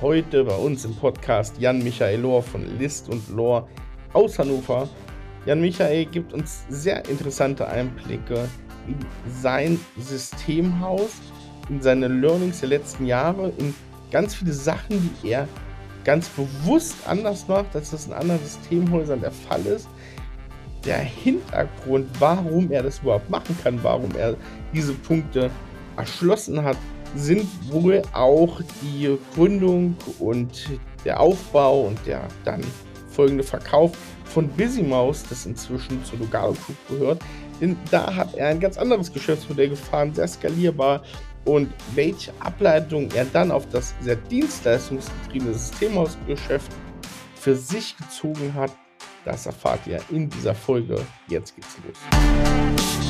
Heute bei uns im Podcast Jan Michael Lohr von List und Lohr aus Hannover. Jan Michael gibt uns sehr interessante Einblicke in sein Systemhaus, in seine Learnings der letzten Jahre, in ganz viele Sachen, die er ganz bewusst anders macht, als das in anderen Systemhäusern der Fall ist. Der Hintergrund, warum er das überhaupt machen kann, warum er diese Punkte erschlossen hat, sind wohl auch die Gründung und der Aufbau und der dann folgende Verkauf von Busy Mouse, das inzwischen zu Lugaro Group gehört. Denn da hat er ein ganz anderes Geschäftsmodell gefahren, sehr skalierbar. Und welche Ableitung er dann auf das sehr dienstleistungsgetriebene Systemhausgeschäft für sich gezogen hat, das erfahrt ihr in dieser Folge. Jetzt geht's los.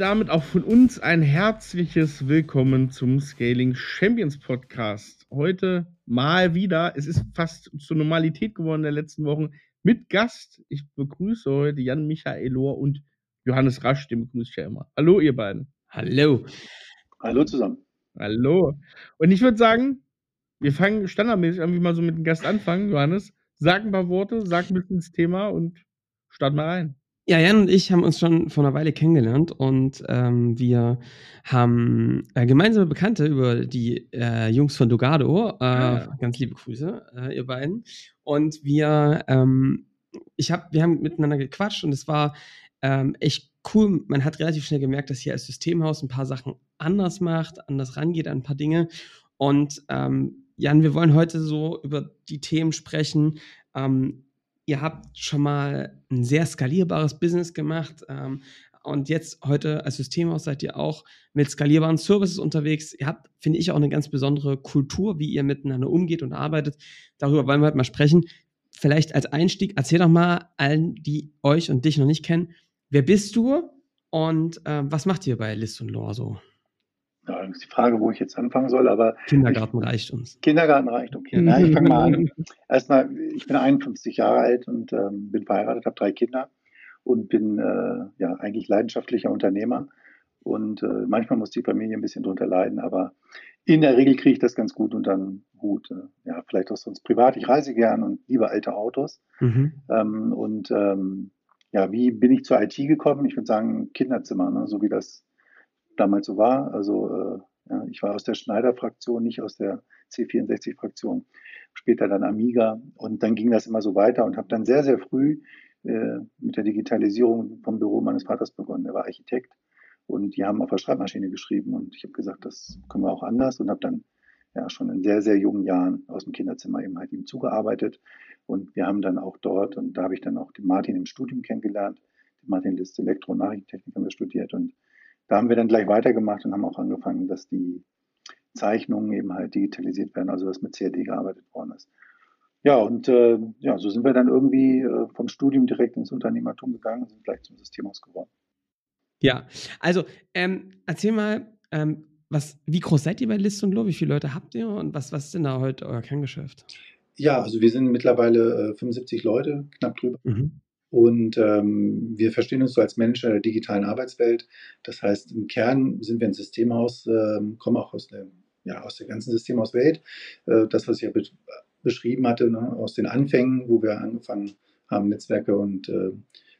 Damit auch von uns ein herzliches Willkommen zum Scaling Champions Podcast. Heute mal wieder, es ist fast zur Normalität geworden in den letzten Wochen, mit Gast. Ich begrüße heute Jan Michael Lohr und Johannes Rasch, den begrüße ich ja immer. Hallo, ihr beiden. Hallo. Hallo zusammen. Hallo. Und ich würde sagen, wir fangen standardmäßig an, wie mal so mit dem Gast anfangen. Johannes, sag ein paar Worte, sag ein bisschen das Thema und start mal rein. Ja, Jan und ich haben uns schon vor einer Weile kennengelernt und ähm, wir haben äh, gemeinsame Bekannte über die äh, Jungs von Dogado. Äh, ah. Ganz liebe Grüße, äh, ihr beiden. Und wir, ähm, ich hab, wir haben miteinander gequatscht und es war ähm, echt cool. Man hat relativ schnell gemerkt, dass hier als Systemhaus ein paar Sachen anders macht, anders rangeht an ein paar Dinge. Und ähm, Jan, wir wollen heute so über die Themen sprechen, ähm, ihr habt schon mal ein sehr skalierbares Business gemacht. Ähm, und jetzt heute als Systemhaus seid ihr auch mit skalierbaren Services unterwegs. Ihr habt, finde ich, auch eine ganz besondere Kultur, wie ihr miteinander umgeht und arbeitet. Darüber wollen wir heute mal sprechen. Vielleicht als Einstieg, erzähl doch mal allen, die euch und dich noch nicht kennen, wer bist du und äh, was macht ihr bei List und Lore so? Ja, das ist die Frage, wo ich jetzt anfangen soll, aber. Kindergarten ich, reicht uns. Kindergarten reicht, okay. Na, ich fange mal an. Erstmal, ich bin 51 Jahre alt und ähm, bin verheiratet, habe drei Kinder und bin äh, ja eigentlich leidenschaftlicher Unternehmer. Und äh, manchmal muss die Familie ein bisschen drunter leiden, aber in der Regel kriege ich das ganz gut und dann gut. Äh, ja, vielleicht auch sonst privat. Ich reise gern und liebe alte Autos. Mhm. Ähm, und ähm, ja, wie bin ich zur IT gekommen? Ich würde sagen, Kinderzimmer, ne? so wie das damals so war. Also äh, ja, ich war aus der Schneider-Fraktion, nicht aus der C64-Fraktion, später dann Amiga und dann ging das immer so weiter und habe dann sehr, sehr früh äh, mit der Digitalisierung vom Büro meines Vaters begonnen. Er war Architekt und die haben auf der Schreibmaschine geschrieben und ich habe gesagt, das können wir auch anders und habe dann ja schon in sehr, sehr jungen Jahren aus dem Kinderzimmer eben halt ihm zugearbeitet und wir haben dann auch dort und da habe ich dann auch den Martin im Studium kennengelernt. Den Martin List Elektro- und Nachrichtentechnik haben wir studiert und da haben wir dann gleich weitergemacht und haben auch angefangen, dass die Zeichnungen eben halt digitalisiert werden, also dass mit CAD gearbeitet worden ist. Ja, und äh, ja, so sind wir dann irgendwie äh, vom Studium direkt ins Unternehmertum gegangen und sind gleich zum Systemhaus geworden. Ja, also ähm, erzähl mal, ähm, was, wie groß seid ihr bei List und Lo? Wie viele Leute habt ihr und was, was ist denn da heute euer Kerngeschäft? Ja, also wir sind mittlerweile äh, 75 Leute, knapp drüber. Mhm. Und ähm, wir verstehen uns so als Menschen der digitalen Arbeitswelt. Das heißt, im Kern sind wir ein Systemhaus, äh, kommen auch aus der, ja, aus der ganzen Systemhauswelt. Äh, das, was ich ja be beschrieben hatte, ne, aus den Anfängen, wo wir angefangen haben, Netzwerke und äh,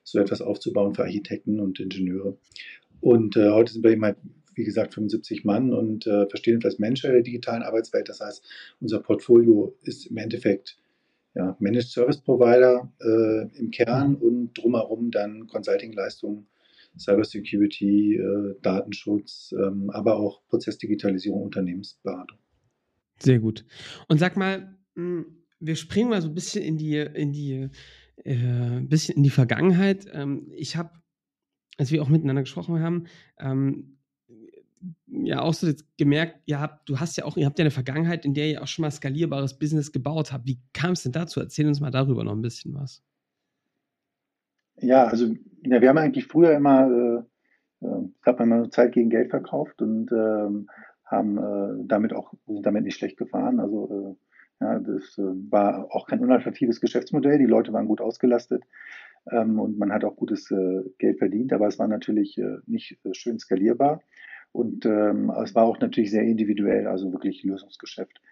so etwas aufzubauen für Architekten und Ingenieure. Und äh, heute sind wir eben halt, wie gesagt, 75 Mann und äh, verstehen uns als Menschen der digitalen Arbeitswelt. Das heißt, unser Portfolio ist im Endeffekt ja, Managed Service Provider äh, im Kern und drumherum dann Consulting-Leistungen, Cybersecurity, äh, Datenschutz, ähm, aber auch Prozessdigitalisierung, Unternehmensberatung. Sehr gut. Und sag mal, hm, wir springen mal so ein bisschen in die, in die, äh, bisschen in die Vergangenheit. Ähm, ich habe, als wir auch miteinander gesprochen haben, ähm, ja auch so gemerkt, ihr habt, du hast ja auch, ihr habt ja eine Vergangenheit, in der ihr auch schon mal skalierbares Business gebaut habt. Wie kam es denn dazu? Erzähl uns mal darüber noch ein bisschen was. Ja, also ja, wir haben eigentlich früher immer, äh, äh, hat man mal Zeit gegen Geld verkauft und ähm, haben äh, damit auch sind damit nicht schlecht gefahren. Also äh, ja, das äh, war auch kein unattraktives Geschäftsmodell. Die Leute waren gut ausgelastet ähm, und man hat auch gutes äh, Geld verdient, aber es war natürlich nicht schön skalierbar. Und ähm, es war auch natürlich sehr individuell, also wirklich Lösungsgeschäft.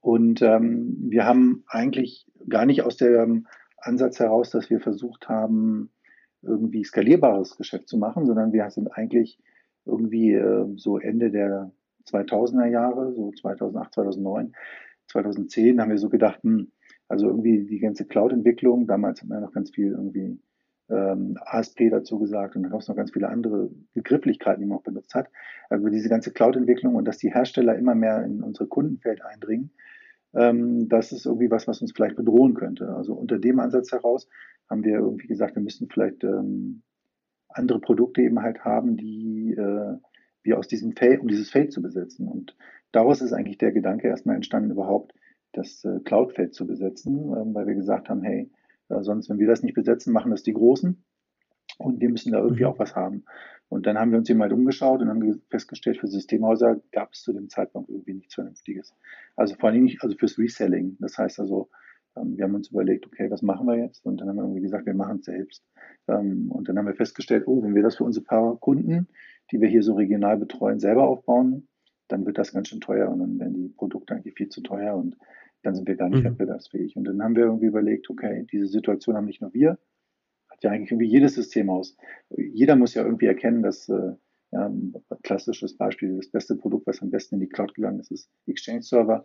Und ähm, wir haben eigentlich gar nicht aus dem Ansatz heraus, dass wir versucht haben, irgendwie skalierbares Geschäft zu machen, sondern wir sind eigentlich irgendwie äh, so Ende der 2000er Jahre, so 2008, 2009, 2010 haben wir so gedacht, hm, also irgendwie die ganze Cloud-Entwicklung, damals haben wir noch ganz viel irgendwie ähm, ASP dazu gesagt und dann gab es noch ganz viele andere Begrifflichkeiten, die man auch benutzt hat. Also diese ganze Cloud-Entwicklung und dass die Hersteller immer mehr in unsere Kundenfeld eindringen, ähm, das ist irgendwie was, was uns vielleicht bedrohen könnte. Also unter dem Ansatz heraus haben wir irgendwie gesagt, wir müssen vielleicht ähm, andere Produkte eben halt haben, die äh, wir aus diesem Feld, um dieses Feld zu besetzen. Und daraus ist eigentlich der Gedanke erstmal entstanden, überhaupt das äh, Cloud-Feld zu besetzen, äh, weil wir gesagt haben, hey, sonst, wenn wir das nicht besetzen, machen das die Großen. Und wir müssen da irgendwie mhm. auch was haben. Und dann haben wir uns eben halt umgeschaut und haben festgestellt, für Systemhäuser gab es zu dem Zeitpunkt irgendwie nichts Vernünftiges. Also vor allem nicht, also fürs Reselling. Das heißt also, ähm, wir haben uns überlegt, okay, was machen wir jetzt? Und dann haben wir irgendwie gesagt, wir machen es selbst. Ähm, und dann haben wir festgestellt, oh, wenn wir das für unsere paar Kunden, die wir hier so regional betreuen, selber aufbauen, dann wird das ganz schön teuer und dann werden die Produkte eigentlich viel zu teuer und dann sind wir gar nicht mhm. wettbewerbsfähig. Und dann haben wir irgendwie überlegt, okay, diese Situation haben nicht nur wir, hat ja eigentlich irgendwie jedes System aus. Jeder muss ja irgendwie erkennen, dass äh, ja, ein klassisches Beispiel, das beste Produkt, was am besten in die Cloud gegangen ist, ist Exchange Server.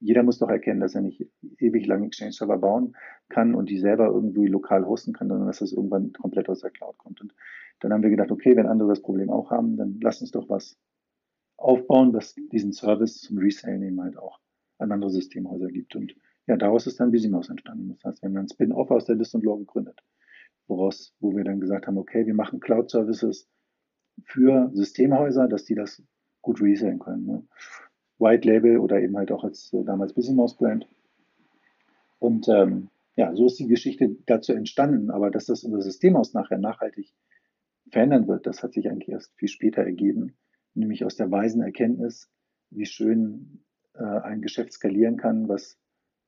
Jeder muss doch erkennen, dass er nicht ewig lang Exchange Server bauen kann und die selber irgendwie lokal hosten kann, sondern dass das irgendwann komplett aus der Cloud kommt. Und dann haben wir gedacht, okay, wenn andere das Problem auch haben, dann lass uns doch was aufbauen, was diesen Service zum Resale eben halt auch an andere Systemhäuser gibt. Und ja, daraus ist dann Busymouse entstanden. Das heißt, wir haben dann Spin-off aus der List und Law gegründet, woraus, wo wir dann gesagt haben, okay, wir machen Cloud-Services für Systemhäuser, dass die das gut resellen können. Ne? White Label oder eben halt auch als äh, damals Busymouse Brand. Und ähm, ja, so ist die Geschichte dazu entstanden. Aber dass das unser Systemhaus nachher nachhaltig verändern wird, das hat sich eigentlich erst viel später ergeben, nämlich aus der weisen Erkenntnis, wie schön äh, ein Geschäft skalieren kann, was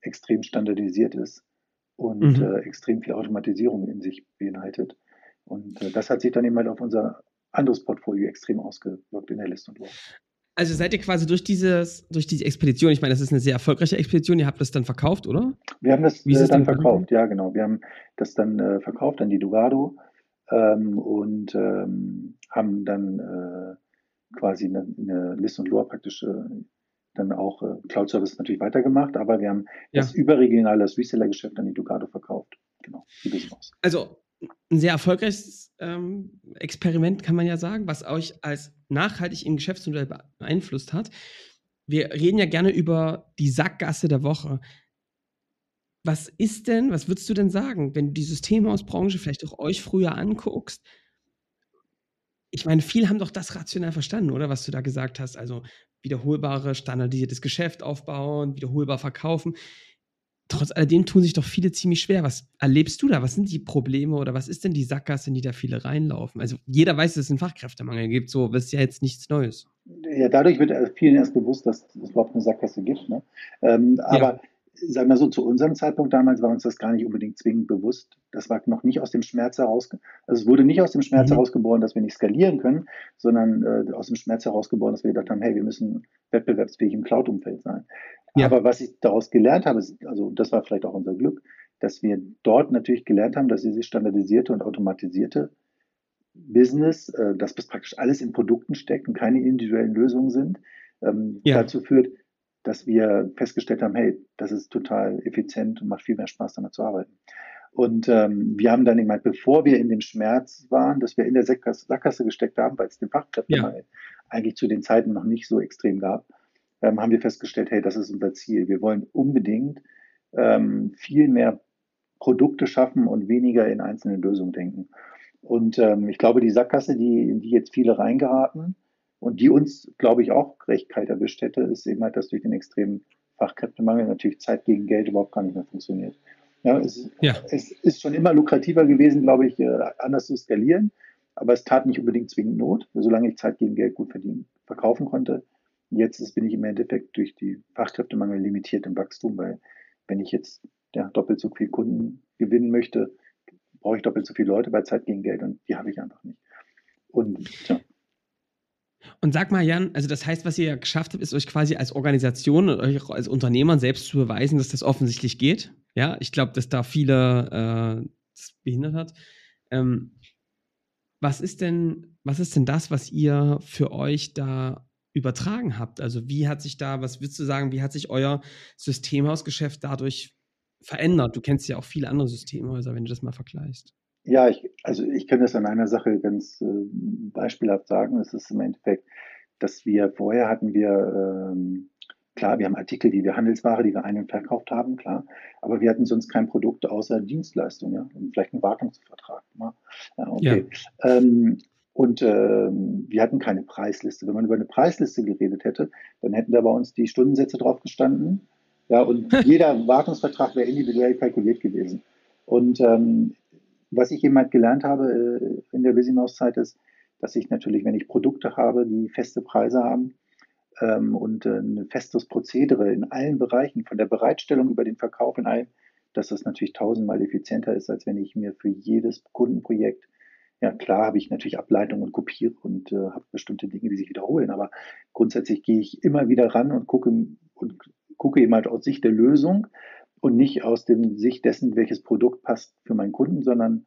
extrem standardisiert ist und mhm. äh, extrem viel Automatisierung in sich beinhaltet. Und äh, das hat sich dann eben halt auf unser anderes Portfolio extrem ausgewirkt in der List und Wurf. Also seid ihr quasi durch dieses, durch diese Expedition, ich meine, das ist eine sehr erfolgreiche Expedition, ihr habt das dann verkauft, oder? Wir haben das äh, dann verkauft, ja genau. Wir haben das dann äh, verkauft an die Dugado ähm, und ähm, haben dann äh, quasi eine, eine List und Lore praktisch äh, dann auch äh, Cloud Service natürlich weitergemacht, aber wir haben ja. das überregionale, das Reseller-Geschäft an die Ducato verkauft. Genau, Also ein sehr erfolgreiches ähm, Experiment, kann man ja sagen, was euch als nachhaltig im Geschäftsmodell beeinflusst hat. Wir reden ja gerne über die Sackgasse der Woche. Was ist denn, was würdest du denn sagen, wenn du die Systemhausbranche vielleicht auch euch früher anguckst? Ich meine, viele haben doch das rational verstanden, oder was du da gesagt hast. Also wiederholbare, standardisiertes Geschäft aufbauen, wiederholbar verkaufen. Trotz alledem tun sich doch viele ziemlich schwer. Was erlebst du da? Was sind die Probleme oder was ist denn die Sackgasse, in die da viele reinlaufen? Also jeder weiß, dass es einen Fachkräftemangel gibt, so das ist ja jetzt nichts Neues. Ja, dadurch wird vielen erst bewusst, dass es überhaupt eine Sackgasse gibt. Ne? Ähm, aber ja sagen wir so, zu unserem Zeitpunkt damals war uns das gar nicht unbedingt zwingend bewusst. Das war noch nicht aus dem Schmerz heraus, also es wurde nicht aus dem Schmerz mhm. herausgeboren, dass wir nicht skalieren können, sondern äh, aus dem Schmerz herausgeboren, dass wir gedacht haben, hey, wir müssen wettbewerbsfähig im Cloud-Umfeld sein. Ja. Aber was ich daraus gelernt habe, ist, also das war vielleicht auch unser Glück, dass wir dort natürlich gelernt haben, dass diese standardisierte und automatisierte Business, äh, dass das praktisch alles in Produkten steckt und keine individuellen Lösungen sind, ähm, ja. dazu führt, dass wir festgestellt haben, hey, das ist total effizient und macht viel mehr Spaß, damit zu arbeiten. Und ähm, wir haben dann gemeint, bevor wir in dem Schmerz waren, dass wir in der Sackgasse, Sackgasse gesteckt haben, weil es den Fachkräftemangel ja. eigentlich zu den Zeiten noch nicht so extrem gab, ähm, haben wir festgestellt, hey, das ist unser Ziel. Wir wollen unbedingt ähm, viel mehr Produkte schaffen und weniger in einzelne Lösungen denken. Und ähm, ich glaube, die Sackgasse, die, in die jetzt viele reingeraten, Und die uns, glaube ich, auch recht kalt erwischt hätte, ist eben halt, dass durch den extremen Fachkräftemangel natürlich Zeit gegen Geld überhaupt gar nicht mehr funktioniert. Ja, es, ja. es ist schon immer lukrativer gewesen, glaube ich, äh, anders zu skalieren, aber es tat nicht unbedingt zwingend Not, solange ich Zeit gegen Geld gut verdienen, verkaufen konnte. Jetzt ist, bin ich im Endeffekt durch die Fachkräftemangel limitiert im Wachstum, weil wenn ich jetzt ja, doppelt so viel Kunden gewinnen möchte, brauche ich doppelt so viele Leute bei Zeit gegen Geld und die habe ich einfach nicht. Und ja. Und sag mal, Jan, also das heißt, was ihr ja geschafft habt, ist euch quasi als Organisation und euch als Unternehmer selbst zu beweisen, dass das offensichtlich geht. Ja, ich glaube, dass da viele äh, das behindert hat. Ähm, was ist denn, was ist denn das, was ihr für euch da übertragen habt? Also wie hat sich da, was würdest du sagen, wie hat sich euer Systemhausgeschäft dadurch verändert? Du kennst ja auch viele andere Systemhäuser, wenn du das mal vergleichst. Ja, ich, also ich kann das an einer Sache ganz äh, beispielhaft sagen. Es ist im Endeffekt, dass wir vorher hatten wir, ähm, klar, wir haben Artikel, die wir Handelsware, die wir ein- und verkauft haben, klar, aber wir hatten sonst kein Produkt außer Dienstleistung, ja, und vielleicht einen Wartungsvertrag. Ja, okay. Ja. Ähm, und ähm, wir hatten keine Preisliste. Wenn man über eine Preisliste geredet hätte, dann hätten da bei uns die Stundensätze drauf gestanden. Ja, und jeder Wartungsvertrag wäre individuell kalkuliert gewesen. Und ähm, was ich eben halt gelernt habe äh, in der Busymouse-Zeit ist, dass ich natürlich, wenn ich Produkte habe, die feste Preise haben ähm, und äh, ein festes Prozedere in allen Bereichen, von der Bereitstellung über den Verkauf in allem, dass das natürlich tausendmal effizienter ist, als wenn ich mir für jedes Kundenprojekt, ja klar habe ich natürlich Ableitungen und kopiere und äh, habe bestimmte Dinge, die sich wiederholen, aber grundsätzlich gehe ich immer wieder ran und gucke und gucke eben halt aus Sicht der Lösung, und nicht aus dem Sicht dessen, welches Produkt passt für meinen Kunden, sondern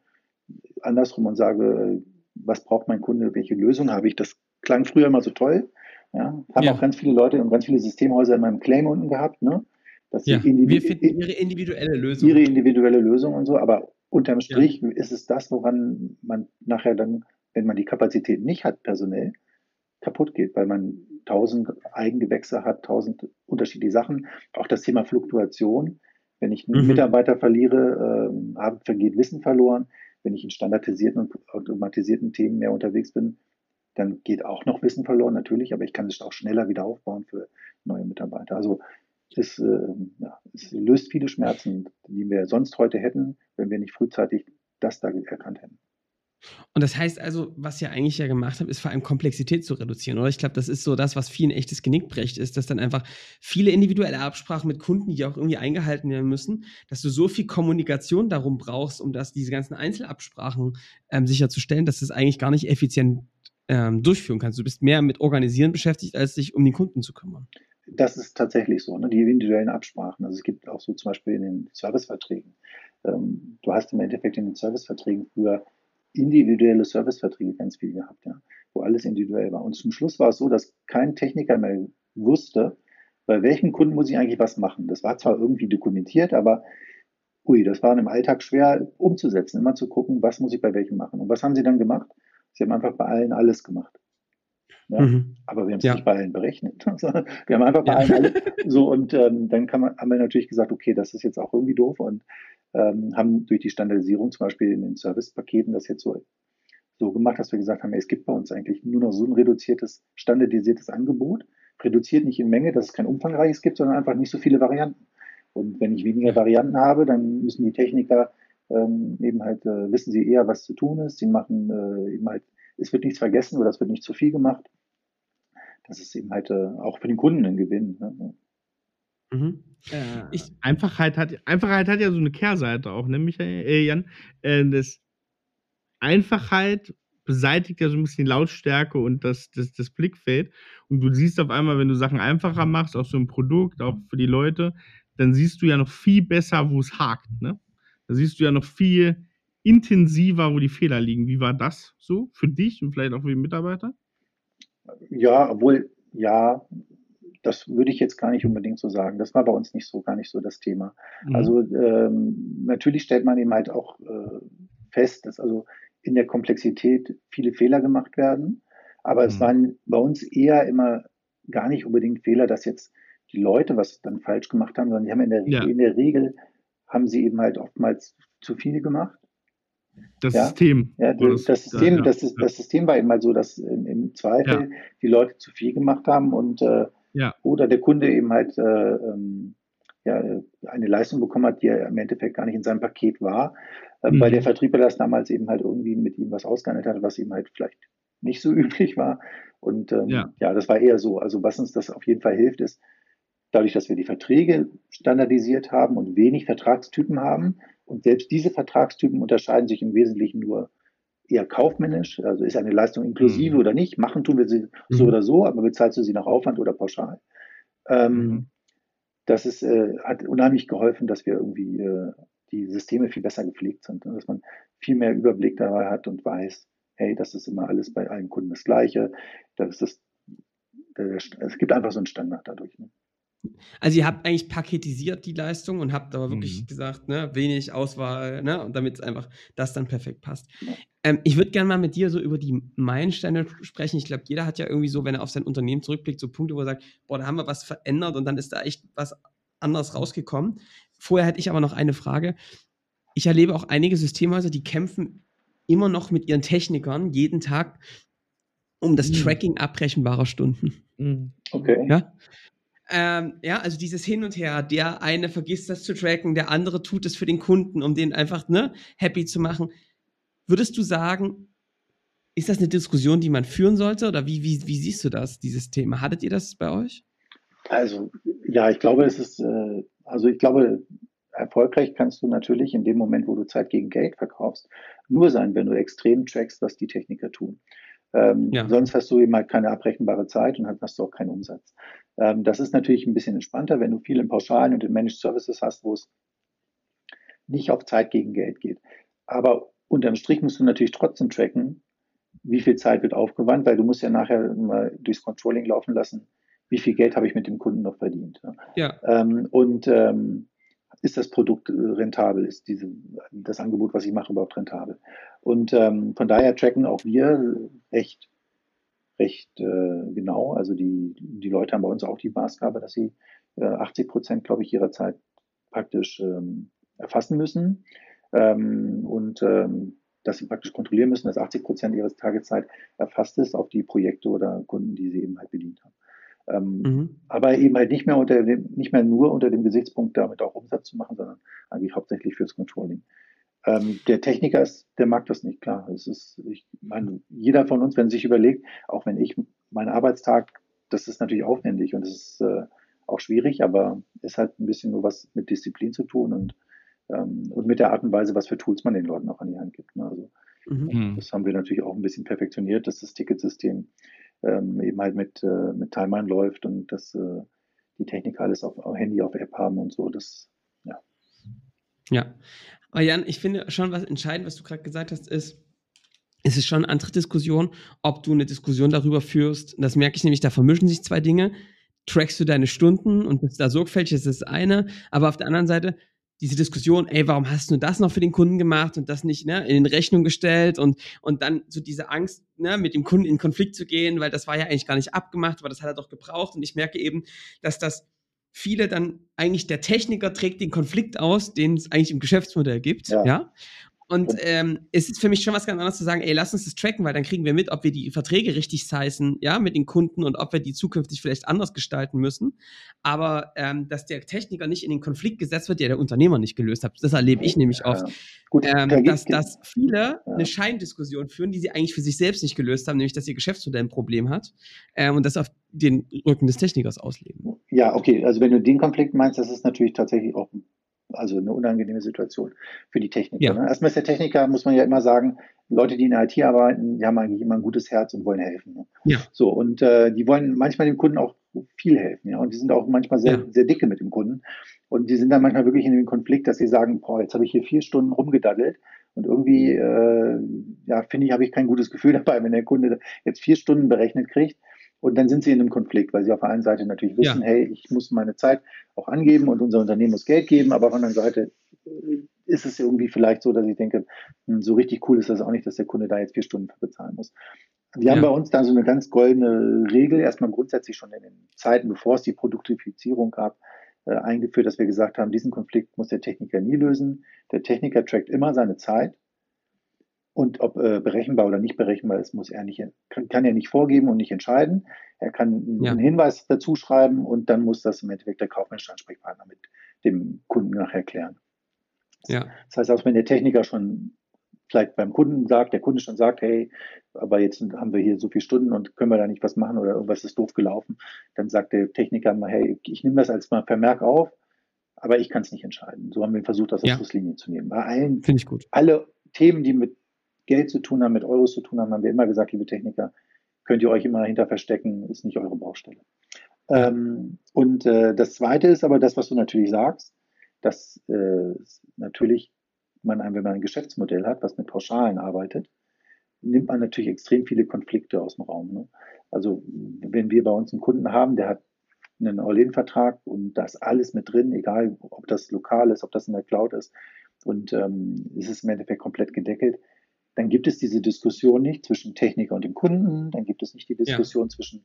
andersrum und sage, was braucht mein Kunde, welche Lösung habe ich. Das klang früher immer so toll. Ja, haben ja. auch ganz viele Leute und ganz viele Systemhäuser in meinem Claim unten gehabt, ne? Dass ja, wir finden ihre individuelle Lösung. Ihre individuelle Lösung und so, aber unterm Strich ja. ist es das, woran man nachher dann, wenn man die Kapazität nicht hat, personell, kaputt geht, weil man tausend Eigengewächse hat, tausend unterschiedliche Sachen. Auch das Thema Fluktuation wenn ich einen mhm. Mitarbeiter verliere, äh, vergeht Wissen verloren. Wenn ich in standardisierten und automatisierten Themen mehr unterwegs bin, dann geht auch noch Wissen verloren, natürlich, aber ich kann es auch schneller wieder aufbauen für neue Mitarbeiter. Also es, äh, ja, es löst viele Schmerzen, die wir sonst heute hätten, wenn wir nicht frühzeitig das da erkannt hätten. Und das heißt also, was ihr eigentlich ja gemacht habt, ist vor allem Komplexität zu reduzieren, oder? Ich glaube, das ist so das, was vielen echtes Genick brecht, ist, dass dann einfach viele individuelle Absprachen mit Kunden, die auch irgendwie eingehalten werden müssen, dass du so viel Kommunikation darum brauchst, um das, diese ganzen Einzelabsprachen ähm, sicherzustellen, dass du es eigentlich gar nicht effizient ähm, durchführen kannst. Du bist mehr mit Organisieren beschäftigt, als dich um den Kunden zu kümmern. Das ist tatsächlich so, ne? die individuellen Absprachen. Also es gibt auch so zum Beispiel in den Serviceverträgen. Ähm, du hast im Endeffekt in den Serviceverträgen früher individuelle Serviceverträge ganz viel gehabt, ja, wo alles individuell war. Und zum Schluss war es so, dass kein Techniker mehr wusste, bei welchem Kunden muss ich eigentlich was machen. Das war zwar irgendwie dokumentiert, aber ui, das war im Alltag schwer umzusetzen, immer zu gucken, was muss ich bei welchem machen. Und was haben sie dann gemacht? Sie haben einfach bei allen alles gemacht. Ja, mhm. Aber wir haben es ja. nicht bei allen berechnet. wir haben einfach bei ja. allen alles. So, und ähm, dann kann man, haben wir natürlich gesagt, okay, das ist jetzt auch irgendwie doof. Und ähm, haben durch die Standardisierung zum Beispiel in den Servicepaketen das jetzt so, so gemacht, dass wir gesagt haben, es gibt bei uns eigentlich nur noch so ein reduziertes, standardisiertes Angebot. Reduziert nicht in Menge, dass es kein umfangreiches gibt, sondern einfach nicht so viele Varianten. Und wenn ich weniger Varianten habe, dann müssen die Techniker ähm, eben halt, äh, wissen sie eher, was zu tun ist. Sie machen äh, eben halt, es wird nichts vergessen oder es wird nicht zu viel gemacht. Das ist eben halt äh, auch für den Kunden ein Gewinn. Ne? Mhm. Äh, ich, Einfachheit, hat, Einfachheit hat ja so eine Kehrseite auch, ne, Michael, äh, Jan? Äh, das Einfachheit beseitigt ja so ein bisschen die Lautstärke und das, das, das Blickfeld. Und du siehst auf einmal, wenn du Sachen einfacher machst, auch so ein Produkt, auch für die Leute, dann siehst du ja noch viel besser, wo es hakt. Ne? Da siehst du ja noch viel intensiver, wo die Fehler liegen. Wie war das so für dich und vielleicht auch für die Mitarbeiter? Ja, obwohl, ja, das würde ich jetzt gar nicht unbedingt so sagen. Das war bei uns nicht so, gar nicht so das Thema. Mhm. Also ähm, natürlich stellt man eben halt auch äh, fest, dass also in der Komplexität viele Fehler gemacht werden. Aber mhm. es waren bei uns eher immer gar nicht unbedingt Fehler, dass jetzt die Leute was dann falsch gemacht haben, sondern die haben in der, ja. in der Regel haben sie eben halt oftmals zu viel gemacht. Das ja? System. Ja, das, das, System, ja, das, das System war eben mal so, dass im, im Zweifel die Leute zu viel gemacht haben und äh, oder der Kunde eben halt äh, ähm, ja, eine Leistung bekommen hat, die er im Endeffekt gar nicht in seinem Paket war, äh, mhm. weil der Vertrieber das damals eben halt irgendwie mit ihm was ausgehandelt hat, was ihm halt vielleicht nicht so üblich war. Und ähm, ja. ja, das war eher so. Also was uns das auf jeden Fall hilft, ist, dadurch, dass wir die Verträge standardisiert haben und wenig Vertragstypen haben, und selbst diese Vertragstypen unterscheiden sich im Wesentlichen nur eher kaufmännisch, also ist eine Leistung inklusive mhm. oder nicht, machen tun wir sie mhm. so oder so, aber bezahlst du sie nach Aufwand oder pauschal. Ähm, mhm. Das ist, äh, hat unheimlich geholfen, dass wir irgendwie äh, die Systeme viel besser gepflegt sind, ne? dass man viel mehr Überblick dabei hat und weiß, hey, das ist immer alles bei allen Kunden das Gleiche. Das ist, es gibt einfach so einen Standard dadurch. Ne? Also ihr habt eigentlich paketisiert die Leistung und habt aber wirklich mhm. gesagt, ne, wenig Auswahl, ne, und damit es einfach das dann perfekt passt. Ähm, ich würde gerne mal mit dir so über die Meilensteine sprechen. Ich glaube, jeder hat ja irgendwie so, wenn er auf sein Unternehmen zurückblickt, so Punkte, wo er sagt, boah, da haben wir was verändert und dann ist da echt was anderes rausgekommen. Vorher hätte ich aber noch eine Frage. Ich erlebe auch einige Systemhäuser, die kämpfen immer noch mit ihren Technikern jeden Tag um das mhm. Tracking abrechenbarer Stunden. Mhm. Okay. Ja? Ähm, ja, also dieses Hin und Her, der eine vergisst das zu tracken, der andere tut es für den Kunden, um den einfach ne, happy zu machen. Würdest du sagen, ist das eine Diskussion, die man führen sollte oder wie, wie, wie siehst du das, dieses Thema? Hattet ihr das bei euch? Also, ja, ich glaube, es ist, äh, also ich glaube, erfolgreich kannst du natürlich in dem Moment, wo du Zeit gegen Geld verkaufst, nur sein, wenn du extrem trackst, was die Techniker tun. Ähm, ja. Sonst hast du eben halt keine abrechenbare Zeit und hast du auch keinen Umsatz. Ähm, das ist natürlich ein bisschen entspannter, wenn du viel in Pauschalen und in Managed Services hast, wo es nicht auf Zeit gegen Geld geht. Aber unterm Strich musst du natürlich trotzdem tracken, wie viel Zeit wird aufgewandt, weil du musst ja nachher mal durchs Controlling laufen lassen, wie viel Geld habe ich mit dem Kunden noch verdient. Ja. Ähm, und ähm, ist das Produkt äh, rentabel, ist diese, das Angebot, was ich mache, überhaupt rentabel. Und ähm, von daher tracken auch wir recht, recht äh, genau. Also die, die Leute haben bei uns auch die Maßgabe, dass sie äh, 80 Prozent, glaube ich, ihrer Zeit praktisch ähm, erfassen müssen. Ähm, und ähm, dass sie praktisch kontrollieren müssen, dass 80 Prozent ihrer Tageszeit erfasst ist auf die Projekte oder Kunden, die sie eben halt bedient haben. Ähm, mhm. Aber eben halt nicht mehr unter dem, nicht mehr nur unter dem Gesichtspunkt, damit auch Umsatz zu machen, sondern eigentlich hauptsächlich fürs Controlling. Ähm, der Techniker ist, der mag das nicht, klar. Es ist, ich meine, jeder von uns, wenn sich überlegt, auch wenn ich meinen Arbeitstag, das ist natürlich aufwendig und es ist äh, auch schwierig, aber es hat ein bisschen nur was mit Disziplin zu tun und, ähm, und mit der Art und Weise, was für Tools man den Leuten auch an die Hand gibt. Ne? Also, mhm. Das haben wir natürlich auch ein bisschen perfektioniert, dass das Ticketsystem ähm, eben halt mit, äh, mit Timern läuft und dass äh, die Technik alles auf, auf Handy, auf App haben und so. Das, ja. Ja. Aber Jan, ich finde schon, was entscheidend, was du gerade gesagt hast, ist, es ist schon eine andere Diskussion, ob du eine Diskussion darüber führst. Das merke ich nämlich, da vermischen sich zwei Dinge. Trackst du deine Stunden und bist da sorgfältig, das ist das eine. Aber auf der anderen Seite, diese Diskussion, ey, warum hast du das noch für den Kunden gemacht und das nicht ne, in Rechnung gestellt und, und dann so diese Angst, ne, mit dem Kunden in Konflikt zu gehen, weil das war ja eigentlich gar nicht abgemacht, aber das hat er doch gebraucht. Und ich merke eben, dass das viele dann eigentlich der Techniker trägt den Konflikt aus, den es eigentlich im Geschäftsmodell gibt, ja. ja? Und ähm, es ist für mich schon was ganz anderes zu sagen, ey, lass uns das tracken, weil dann kriegen wir mit, ob wir die Verträge richtig sizen, ja, mit den Kunden und ob wir die zukünftig vielleicht anders gestalten müssen. Aber ähm, dass der Techniker nicht in den Konflikt gesetzt wird, der der Unternehmer nicht gelöst hat. Das erlebe ich nämlich oft. Ja. Gut, ähm, dass, dass viele ja. eine Scheindiskussion führen, die sie eigentlich für sich selbst nicht gelöst haben, nämlich dass ihr Geschäftsmodell ein Problem hat ähm, und das auf den Rücken des Technikers ausleben. Ja, okay. Also wenn du den Konflikt meinst, das ist natürlich tatsächlich auch ein also eine unangenehme Situation für die Techniker. Ja. Ne? Erstmal ist der Techniker, muss man ja immer sagen, Leute, die in der IT arbeiten, die haben eigentlich immer ein gutes Herz und wollen helfen. Ne? Ja. So, und äh, die wollen manchmal dem Kunden auch viel helfen, ja. Und die sind auch manchmal sehr, ja. sehr dicke mit dem Kunden. Und die sind dann manchmal wirklich in dem Konflikt, dass sie sagen, boah, jetzt habe ich hier vier Stunden rumgedaddelt und irgendwie, äh, ja, finde ich, habe ich kein gutes Gefühl dabei, wenn der Kunde jetzt vier Stunden berechnet kriegt und dann sind sie in einem Konflikt, weil sie auf der einen Seite natürlich wissen, ja. hey, ich muss meine Zeit auch angeben und unser Unternehmen muss Geld geben, aber auf der anderen Seite äh, ist es irgendwie vielleicht so, dass ich denke, hm, so richtig cool ist das auch nicht, dass der Kunde da jetzt vier Stunden für bezahlen muss. Wir ja. haben bei uns da so eine ganz goldene Regel, erstmal grundsätzlich schon in den Zeiten, bevor es die Produktifizierung gab, äh, eingeführt, dass wir gesagt haben, diesen Konflikt muss der Techniker nie lösen. Der Techniker trackt immer seine Zeit Und ob äh, berechenbar oder nicht berechenbar ist, muss er nicht, kann, kann, er nicht vorgeben und nicht entscheiden. Er kann ja. einen Hinweis dazu schreiben und dann muss das im Endeffekt der kaufmännische Ansprechpartner mit dem Kunden nachher klären. Ja. Das heißt, auch wenn der Techniker schon vielleicht beim Kunden sagt, der Kunde schon sagt, hey, aber jetzt haben wir hier so viele Stunden und können wir da nicht was machen oder irgendwas ist doof gelaufen, dann sagt der Techniker mal, hey, ich nehme das als mal Vermerk auf, aber ich kann es nicht entscheiden. So haben wir versucht, das ja. als Schlusslinie zu nehmen. Bei allen, finde ich gut. Alle Themen, die mit Geld zu tun haben, mit Euros zu tun haben, haben wir immer gesagt, liebe Techniker, könnt ihr euch immer dahinter verstecken, ist nicht eure Baustelle. Ähm, und äh, das Zweite ist aber das, was du natürlich sagst, dass äh, natürlich man, wenn man ein Geschäftsmodell hat, was mit Pauschalen arbeitet, nimmt man natürlich extrem viele Konflikte aus dem Raum. Ne? Also wenn wir bei uns einen Kunden haben, der hat einen All-In-Vertrag und da ist alles mit drin, egal ob das lokal ist, ob das in der Cloud ist und ähm, es ist im Endeffekt komplett gedeckelt, dann gibt es diese Diskussion nicht zwischen Techniker und dem Kunden, dann gibt es nicht die Diskussion ja. zwischen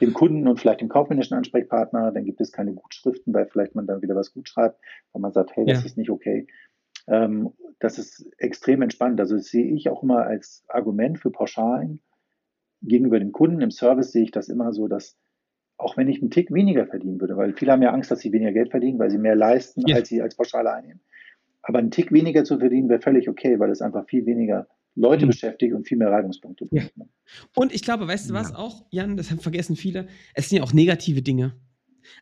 dem Kunden und vielleicht dem kaufmännischen Ansprechpartner, dann gibt es keine Gutschriften, weil vielleicht man dann wieder was gut schreibt, weil man sagt, hey, das ja. ist nicht okay. Ähm, das ist extrem entspannt. Also das sehe ich auch immer als Argument für Pauschalen gegenüber dem Kunden. Im Service sehe ich das immer so, dass auch wenn ich einen Tick weniger verdienen würde, weil viele haben ja Angst, dass sie weniger Geld verdienen, weil sie mehr leisten, ja. als sie als Pauschale einnehmen. Aber einen Tick weniger zu verdienen wäre völlig okay, weil es einfach viel weniger Leute mhm. beschäftigt und viel mehr Reibungspunkte. Ja. Und ich glaube, weißt du was ja. auch, Jan, das haben vergessen viele, es sind ja auch negative Dinge.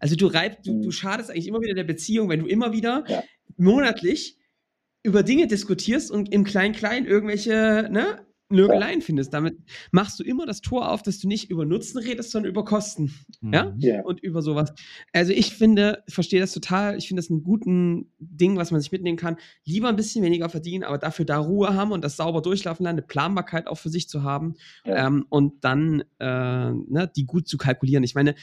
Also du reibst, du, du mhm. schadest eigentlich immer wieder der Beziehung, wenn du immer wieder ja. monatlich über Dinge diskutierst und im Klein-Klein irgendwelche ne, Nörgeleien ja. findest. Damit machst du immer das Tor auf, dass du nicht über Nutzen redest, sondern über Kosten. Mhm. Ja? Yeah. Und über sowas. Also ich finde, ich verstehe das total. Ich finde das ein guten Ding, was man sich mitnehmen kann. Lieber ein bisschen weniger verdienen, aber dafür da Ruhe haben und das sauber durchlaufen lernen, eine Planbarkeit auch für sich zu haben ja. ähm, und dann äh, ne, die gut zu kalkulieren. Ich meine,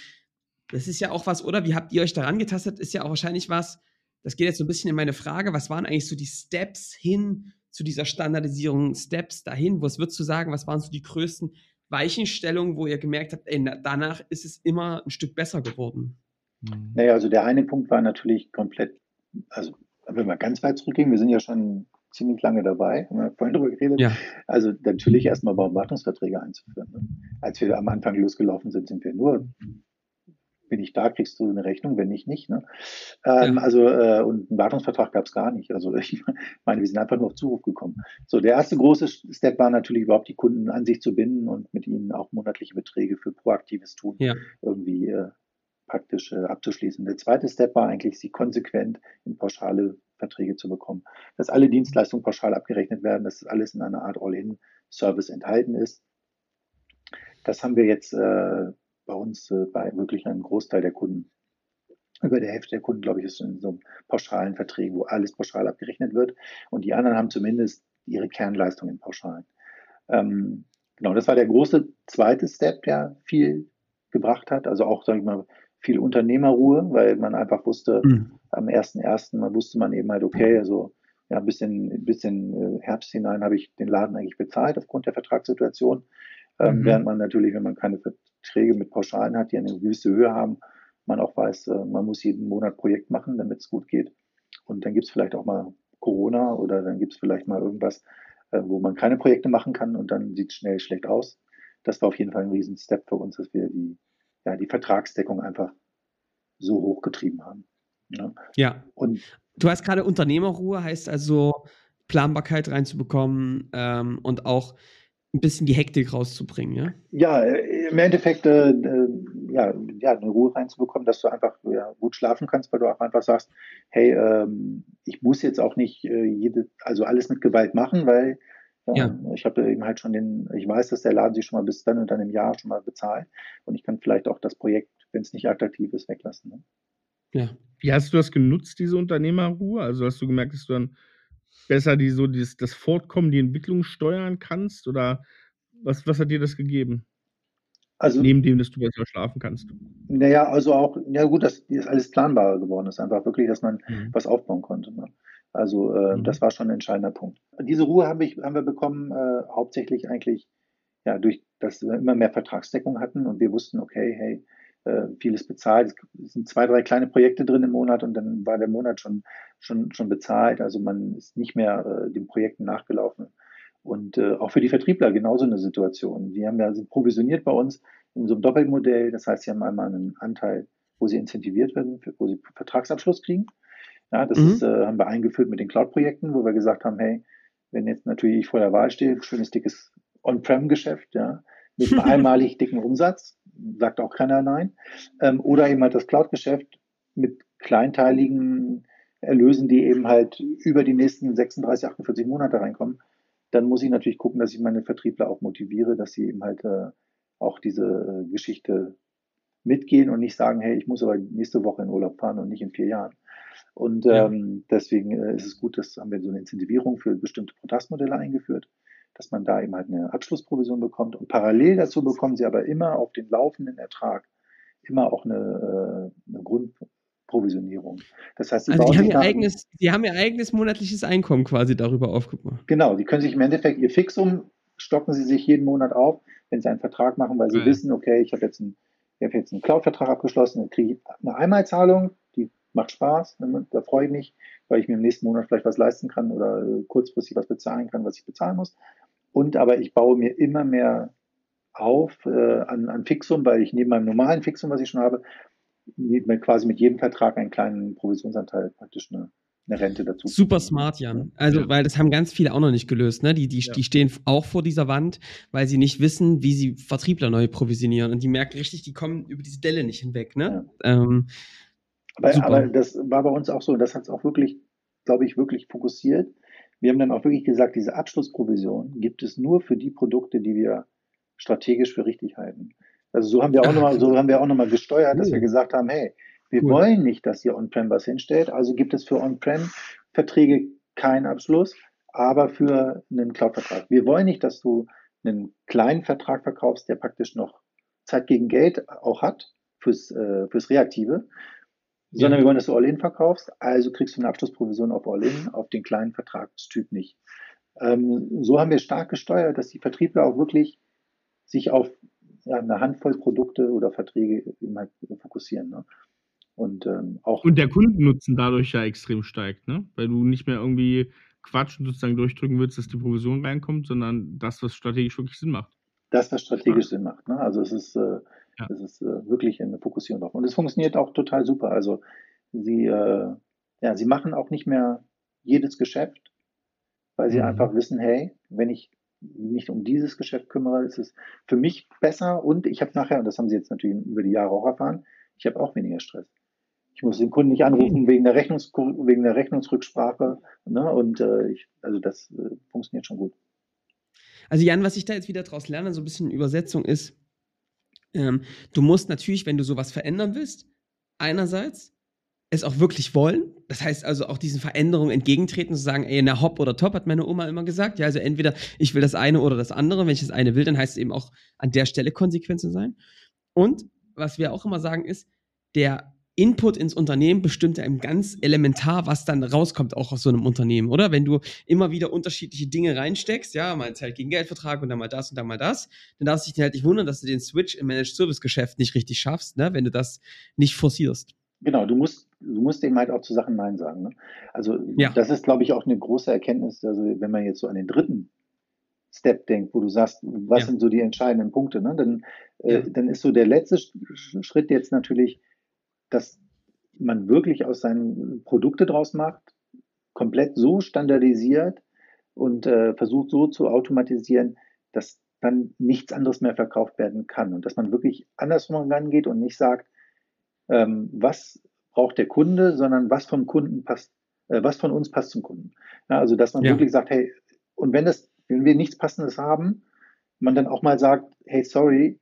das ist ja auch was, oder? Wie habt ihr euch daran getastet? Ist ja auch wahrscheinlich was, das geht jetzt so ein bisschen in meine Frage, was waren eigentlich so die Steps hin zu dieser Standardisierung, Steps dahin? Was würdest du sagen, was waren so die größten Weichenstellungen, wo ihr gemerkt habt, ey, danach ist es immer ein Stück besser geworden? Mhm. Naja, also der eine Punkt war natürlich komplett, also wenn wir ganz weit zurückgehen, wir sind ja schon ziemlich lange dabei, haben wir vorhin darüber geredet. Ja. Also natürlich erstmal Beobachtungsverträge einzuführen. Ne? Als wir am Anfang losgelaufen sind, sind wir nur bin ich da, kriegst du eine Rechnung, wenn nicht, nicht. Ne? Ähm, ja. Also, äh, und einen Wartungsvertrag gab es gar nicht. Also ich meine, wir sind einfach nur auf Zuruf gekommen. So, der erste große Step war natürlich überhaupt die Kunden an sich zu binden und mit ihnen auch monatliche Beträge für proaktives Tun ja. irgendwie äh, praktisch äh, abzuschließen. Der zweite Step war eigentlich, sie konsequent in pauschale Verträge zu bekommen. Dass alle Dienstleistungen pauschal abgerechnet werden, dass alles in einer Art All-In-Service enthalten ist. Das haben wir jetzt äh, bei uns äh, bei wirklich einem Großteil der Kunden. Über der Hälfte der Kunden, glaube ich, ist in so pauschalen Verträgen, wo alles pauschal abgerechnet wird. Und die anderen haben zumindest ihre Kernleistung in Pauschalen. Ähm, genau, das war der große zweite Step, der viel gebracht hat. Also auch, sage ich mal, viel Unternehmerruhe, weil man einfach wusste, mhm. am 1.1. wusste man eben halt, okay, also ja, ein bisschen, ein bisschen äh, Herbst hinein habe ich den Laden eigentlich bezahlt aufgrund der Vertragssituation. Ähm, mhm. Während man natürlich, wenn man keine Verträge mit Pauschalen hat, die eine gewisse Höhe haben, man auch weiß, äh, man muss jeden Monat Projekt machen, damit es gut geht. Und dann gibt es vielleicht auch mal Corona oder dann gibt es vielleicht mal irgendwas, äh, wo man keine Projekte machen kann und dann sieht es schnell schlecht aus. Das war auf jeden Fall ein riesen Step für uns, dass wir die, ja, die Vertragsdeckung einfach so hochgetrieben haben. Ne? Ja. Und du hast gerade Unternehmerruhe, heißt also Planbarkeit reinzubekommen ähm, und auch ein bisschen die Hektik rauszubringen, ja? Ja, im Endeffekt äh, äh, ja, ja, eine Ruhe reinzubekommen, dass du einfach ja, gut schlafen kannst, weil du auch einfach sagst, hey, ähm, ich muss jetzt auch nicht äh, jede, also alles mit Gewalt machen, weil ja. ich habe eben halt schon den, ich weiß, dass der Laden sich schon mal bis dann und dann im Jahr schon mal bezahlt und ich kann vielleicht auch das Projekt, wenn es nicht attraktiv ist, weglassen. Ne? Ja. Wie hast du das genutzt, diese Unternehmerruhe? Also hast du gemerkt, dass du dann besser die so dieses, das Fortkommen, die Entwicklung steuern kannst? Oder was, was hat dir das gegeben? Also, Neben dem, dass du besser schlafen kannst. Naja, also auch, ja gut, dass das alles planbarer geworden ist. Einfach wirklich, dass man mhm. was aufbauen konnte. Ne? Also äh, mhm. das war schon ein entscheidender Punkt. Diese Ruhe haben, ich, haben wir bekommen, äh, hauptsächlich eigentlich ja durch, dass wir immer mehr Vertragsdeckung hatten und wir wussten, okay, hey, äh, vieles bezahlt. Es sind zwei, drei kleine Projekte drin im Monat und dann war der Monat schon, schon, schon bezahlt. Also man ist nicht mehr äh, den Projekten nachgelaufen. Und äh, auch für die Vertriebler genauso eine Situation. Die haben ja, sind provisioniert bei uns in so einem Doppelmodell. Das heißt, sie haben einmal einen Anteil, wo sie incentiviert werden, wo sie Vertragsabschluss kriegen. Ja, das mhm. ist, äh, haben wir eingeführt mit den Cloud-Projekten, wo wir gesagt haben, hey, wenn jetzt natürlich ich vor der Wahl stehe, schönes dickes On-Prem-Geschäft, ja, mit einem einmalig dicken Umsatz, sagt auch keiner nein. Ähm, oder eben halt das Cloud-Geschäft mit kleinteiligen Erlösen, die eben halt über die nächsten 36, 48 Monate reinkommen. Dann muss ich natürlich gucken, dass ich meine Vertriebler auch motiviere, dass sie eben halt äh, auch diese äh, Geschichte mitgehen und nicht sagen, hey, ich muss aber nächste Woche in Urlaub fahren und nicht in vier Jahren. Und ja. ähm, deswegen äh, ist es gut, dass haben wir so eine Incentivierung für bestimmte Protestmodelle eingeführt, dass man da eben halt eine Abschlussprovision bekommt. Und parallel dazu bekommen sie aber immer auf den laufenden Ertrag immer auch eine, äh, eine Grundprovisionierung. Das heißt, sie, also die haben, ihr eigenes, die haben ihr eigenes monatliches Einkommen quasi darüber aufgebaut. Genau, die können sich im Endeffekt ihr Fixum stocken sie sich jeden Monat auf, wenn sie einen Vertrag machen, weil sie ja. wissen, okay, ich habe jetzt einen, jetzt einen Cloud-Vertrag abgeschlossen, dann kriege ich eine Einmalzahlung, die macht Spaß, ne, da freue ich mich, weil ich mir im nächsten Monat vielleicht was leisten kann oder äh, kurzfristig was bezahlen kann, was ich bezahlen muss. Und aber ich baue mir immer mehr auf äh, an, an Fixum, weil ich neben meinem normalen Fixum, was ich schon habe, quasi mit jedem Vertrag einen kleinen Provisionsanteil praktisch eine, eine Rente dazu. Super smart, Jan. Also, ja. weil das haben ganz viele auch noch nicht gelöst. Ne? Die, die, ja. die stehen auch vor dieser Wand, weil sie nicht wissen, wie sie Vertriebler neu provisionieren. Und die merken richtig, die kommen über diese Delle nicht hinweg. Ne? Ja. Ähm, aber, aber, das war bei uns auch so. Das hat es auch wirklich, glaube ich, wirklich fokussiert. Wir haben dann auch wirklich gesagt, diese Abschlussprovision gibt es nur für die Produkte, die wir strategisch für richtig halten. Also so haben wir auch nochmal, so haben wir auch nochmal gesteuert, dass wir gesagt haben, hey, wir cool. wollen nicht, dass ihr On-Prem was hinstellt, also gibt es für On-Prem-Verträge keinen Abschluss, aber für einen Cloud-Vertrag. Wir wollen nicht, dass du einen kleinen Vertrag verkaufst, der praktisch noch Zeit gegen Geld auch hat fürs, äh, fürs Reaktive, sondern ja. wir wollen, dass du All-In verkaufst, also kriegst du eine Abschlussprovision auf All-In, auf den kleinen Vertragstyp nicht. Ähm, so haben wir stark gesteuert, dass die Vertriebler auch wirklich sich auf ja, eine Handvoll Produkte oder Verträge halt fokussieren. Ne? Und ähm, auch. Und der Kundennutzen dadurch ja extrem steigt, ne? Weil du nicht mehr irgendwie Quatsch und sozusagen durchdrücken willst, dass die Provision reinkommt, sondern das, was strategisch wirklich Sinn macht. Das, was strategisch. Sinn macht. Ne? Also es ist, äh, ja. es ist äh, wirklich eine Fokussierung drauf. Und es funktioniert auch total super. Also sie, äh, ja, sie machen auch nicht mehr jedes Geschäft, weil sie mhm. einfach wissen, hey, wenn ich mich um dieses Geschäft kümmere, ist es für mich besser und ich habe nachher, und das haben sie jetzt natürlich über die Jahre auch erfahren, ich habe auch weniger Stress. Ich muss den Kunden nicht anrufen wegen der, Rechnungs wegen der Rechnungsrücksprache. Ne? Und äh, ich, also das äh, funktioniert schon gut. Also Jan, was ich da jetzt wieder daraus lerne, so ein bisschen Übersetzung ist, ähm, du musst natürlich, wenn du sowas verändern willst, einerseits es auch wirklich wollen. Das heißt also auch diesen Veränderungen entgegentreten, zu sagen, ey, na hopp oder top, hat meine Oma immer gesagt. Ja, also entweder ich will das eine oder das andere. Wenn ich das eine will, dann heißt es eben auch an der Stelle Konsequenzen sein. Und was wir auch immer sagen ist, der Input ins Unternehmen bestimmt ja eben ganz elementar, was dann rauskommt auch aus so einem Unternehmen, oder? Wenn du immer wieder unterschiedliche Dinge reinsteckst, ja, mal Zeit gegen Geldvertrag und dann mal das und dann mal das, dann darfst du dich halt nicht wundern, dass du den Switch im Managed Service Geschäft nicht richtig schaffst, ne, wenn du das nicht forcierst. Genau, du musst, du musst eben halt auch zu Sachen Nein sagen. Ne? Also ja. das ist, glaube ich, auch eine große Erkenntnis. Also wenn man jetzt so an den dritten Step denkt, wo du sagst, was ja. sind so die entscheidenden Punkte, ne? dann, äh, ja. dann ist so der letzte Schritt jetzt natürlich, dass man wirklich aus seinen Produkte draus macht, komplett so standardisiert und äh, versucht so zu automatisieren, dass dann nichts anderes mehr verkauft werden kann und dass man wirklich andersrum rangeht und nicht sagt, ähm, was braucht der Kunde, sondern was vom Kunden passt, äh, was von uns passt zum Kunden. Ja, also dass man ja. wirklich sagt, hey, und wenn das, wenn wir nichts Passendes haben, man dann auch mal sagt, hey, sorry,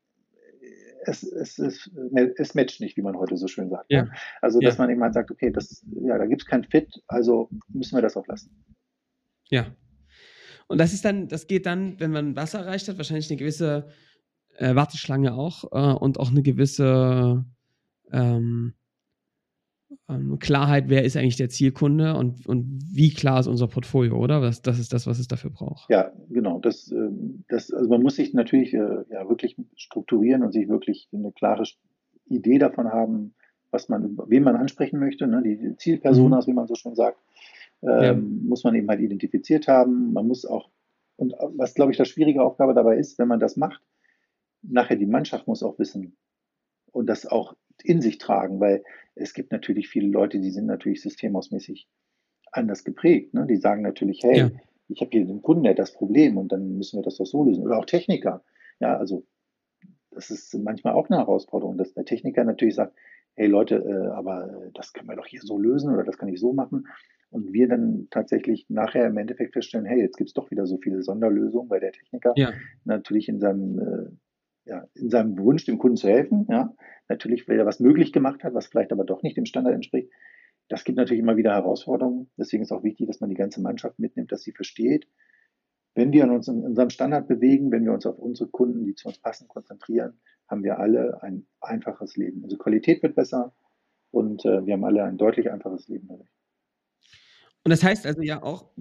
es, es, es, es matcht nicht, wie man heute so schön sagt. Ne? Ja. Also, dass ja. man eben halt sagt, okay, das, ja, da gibt es kein Fit, also müssen wir das auch lassen. Ja. Und das ist dann, das geht dann, wenn man Wasser erreicht hat, wahrscheinlich eine gewisse äh, Warteschlange auch äh, und auch eine gewisse ähm, ähm, Klarheit, wer ist eigentlich der Zielkunde und, und wie klar ist unser Portfolio, oder? Das, das ist das, was es dafür braucht. Ja, genau. Das, ähm, das, also man muss sich natürlich äh, ja, wirklich strukturieren und sich wirklich eine klare Idee davon haben, was man, wen man ansprechen möchte, ne? die Zielpersonas, mhm. wie man so schon sagt, ähm, ja. muss man eben halt identifiziert haben. Man muss auch Und was, glaube ich, das schwierige Aufgabe dabei ist, wenn man das macht, nachher die Mannschaft muss auch wissen und das auch in sich tragen, weil es gibt natürlich viele Leute, die sind natürlich systemausmäßig anders geprägt. Ne? Die sagen natürlich, hey, ja. ich habe hier den Kunden, der hat das Problem und dann müssen wir das doch so lösen. Oder auch Techniker. Ja, also das ist manchmal auch eine Herausforderung, dass der Techniker natürlich sagt, hey Leute, äh, aber das können wir doch hier so lösen oder das kann ich so machen. Und wir dann tatsächlich nachher im Endeffekt feststellen, hey, jetzt gibt es doch wieder so viele Sonderlösungen, weil der Techniker ja. natürlich in seinem, äh, ja, in seinem Wunsch, dem Kunden zu helfen, ja, natürlich, weil er was möglich gemacht hat, was vielleicht aber doch nicht dem Standard entspricht. Das gibt natürlich immer wieder Herausforderungen. Deswegen ist auch wichtig, dass man die ganze Mannschaft mitnimmt, dass sie versteht, wenn wir uns in unserem Standard bewegen, wenn wir uns auf unsere Kunden, die zu uns passen, konzentrieren, haben wir alle ein einfaches Leben. Unsere Qualität wird besser und äh, wir haben alle ein deutlich einfaches Leben. Und das heißt also ja auch,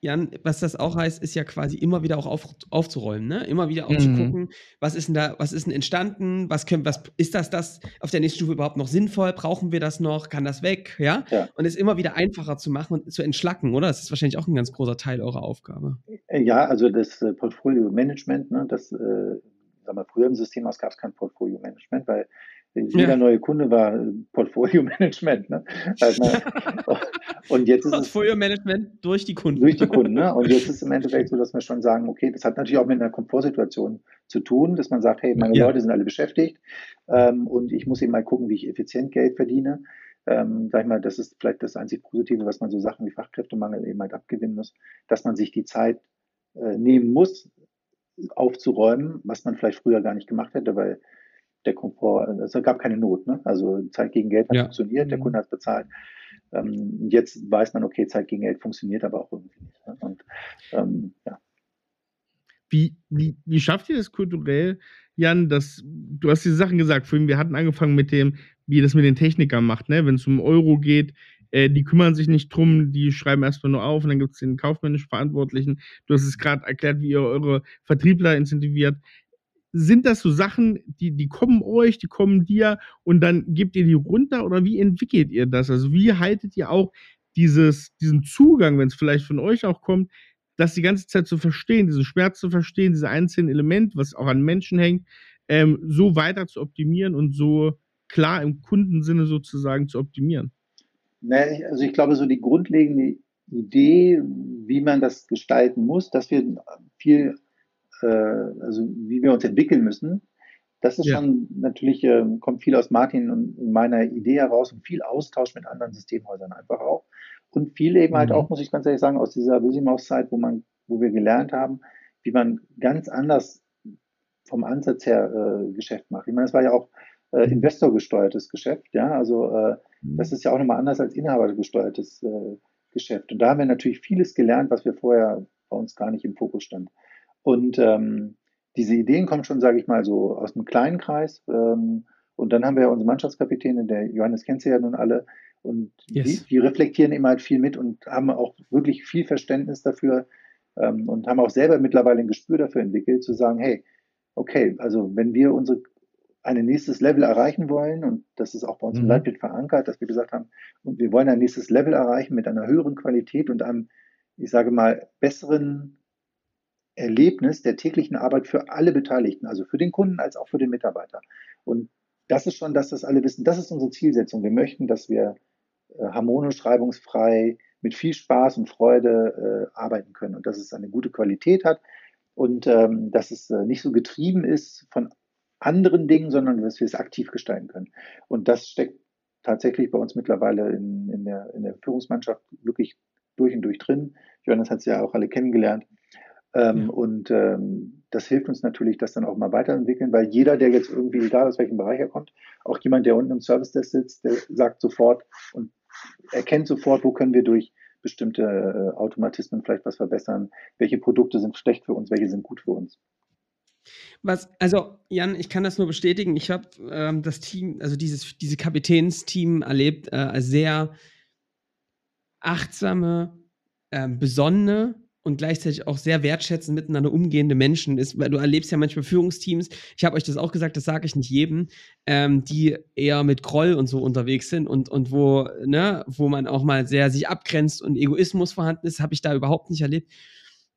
Jan, was das auch heißt, ist ja quasi immer wieder auch auf, aufzuräumen, ne? Immer wieder auch mhm. zu gucken, was ist denn da, was ist denn entstanden, was können, was ist das, das auf der nächsten Stufe überhaupt noch sinnvoll? Brauchen wir das noch? Kann das weg? Ja? ja. Und es immer wieder einfacher zu machen und zu entschlacken, oder? Das ist wahrscheinlich auch ein ganz großer Teil eurer Aufgabe. Äh, ja, also das äh, Portfolio-Management, ne, das, äh, sag mal, früher im System gab es kein Portfolio-Management, weil jeder ja. neue Kunde war Portfolio-Management. Ne? Also, und jetzt ist Portfolio-Management durch die Kunden. Durch die Kunden. Ne? Und jetzt ist es im Endeffekt so, dass wir schon sagen, okay, das hat natürlich auch mit einer Komfortsituation zu tun, dass man sagt, hey, meine ja. Leute sind alle beschäftigt ähm, und ich muss eben mal gucken, wie ich effizient Geld verdiene. Ähm, sag ich mal, das ist vielleicht das einzig Positive, was man so Sachen wie Fachkräftemangel eben halt abgewinnen muss, dass man sich die Zeit äh, nehmen muss, aufzuräumen, was man vielleicht früher gar nicht gemacht hätte, weil der Komfort, es gab keine Not. Ne? Also Zeit gegen Geld hat ja. funktioniert, der mhm. Kunde hat bezahlt. Ähm, jetzt weiß man, okay, Zeit gegen Geld funktioniert aber auch irgendwie nicht. Ne? Und ähm, ja. Wie, wie, wie schafft ihr das kulturell, Jan, dass du hast diese Sachen gesagt, vorhin, wir hatten angefangen mit dem, wie ihr das mit den Technikern macht, ne? wenn es um Euro geht, äh, die kümmern sich nicht drum, die schreiben erstmal nur auf und dann gibt es den kaufmännisch Verantwortlichen. Du hast es gerade erklärt, wie ihr eure Vertriebler incentiviert sind das so Sachen, die, die kommen euch, die kommen dir und dann gebt ihr die runter oder wie entwickelt ihr das? Also wie haltet ihr auch dieses, diesen Zugang, wenn es vielleicht von euch auch kommt, das die ganze Zeit zu verstehen, diesen Schmerz zu verstehen, diese einzelnen Elemente, was auch an Menschen hängt, ähm, so weiter zu optimieren und so klar im Kundensinne sozusagen zu optimieren? also ich glaube, so die grundlegende Idee, wie man das gestalten muss, dass wir viel äh, also wie wir uns entwickeln müssen. Das ist ja. schon natürlich, äh, kommt viel aus Martin und meiner Idee heraus und viel Austausch mit anderen Systemhäusern einfach auch. Und viel eben halt mhm. halt auch, muss ich ganz ehrlich sagen, aus dieser Visimaus-Zeit, wo man, wo wir gelernt haben, wie man ganz anders vom Ansatz her äh, Geschäft macht. Ich meine, es war ja auch äh, mhm. investorgesteuertes Geschäft, ja, also äh, mhm. das ist ja auch nochmal anders als inhabergesteuertes äh, Geschäft. Und da haben wir natürlich vieles gelernt, was wir vorher bei uns gar nicht im Fokus stand. Und ähm, diese Ideen kommen schon, sage ich mal, so aus einem kleinen Kreis. Ähm, und dann haben wir unsere Mannschaftskapitäne, der Johannes kennt sie ja nun alle. Und yes. die, die, reflektieren immer halt viel mit und haben auch wirklich viel Verständnis dafür ähm, und haben auch selber mittlerweile ein Gespür dafür entwickelt, zu sagen, hey, okay, also wenn wir unsere ein nächstes Level erreichen wollen, und das ist auch bei uns mhm. im Leitbild verankert, dass wir gesagt haben, und wir wollen ein nächstes Level erreichen mit einer höheren Qualität und einem, ich sage mal, besseren Erlebnis der täglichen Arbeit für alle Beteiligten, also für den Kunden als auch für den Mitarbeiter. Und das ist schon, dass das alle wissen, das ist unsere Zielsetzung. Wir möchten, dass wir äh, harmonisch, reibungsfrei, mit viel Spaß und Freude äh, arbeiten können und dass es eine gute Qualität hat und ähm, dass es äh, nicht so getrieben ist von anderen Dingen, sondern dass wir es aktiv gestalten können. Und das steckt tatsächlich bei uns mittlerweile in, in, der, in der Führungsmannschaft wirklich durch und durch drin. Johannes hat es ja auch alle kennengelernt. Ähm, ja. Und ähm, das hilft uns natürlich, das dann auch mal weiterentwickeln, weil jeder, der jetzt irgendwie, egal aus welchem Bereich er kommt, auch jemand, der unten im Service Desk sitzt, der sagt sofort und erkennt sofort, wo können wir durch bestimmte äh, Automatismen vielleicht was verbessern, welche Produkte sind schlecht für uns, welche sind gut für uns. Was, also Jan, ich kann das nur bestätigen. Ich habe ähm, das Team, also dieses diese Kapitänsteam erlebt, äh, als sehr achtsame, äh, besonnene und gleichzeitig auch sehr wertschätzend miteinander umgehende Menschen ist, weil du erlebst ja manchmal Führungsteams, ich habe euch das auch gesagt, das sage ich nicht jedem, ähm, die eher mit Groll und so unterwegs sind und, und wo, ne, wo man auch mal sehr sich abgrenzt und Egoismus vorhanden ist, habe ich da überhaupt nicht erlebt.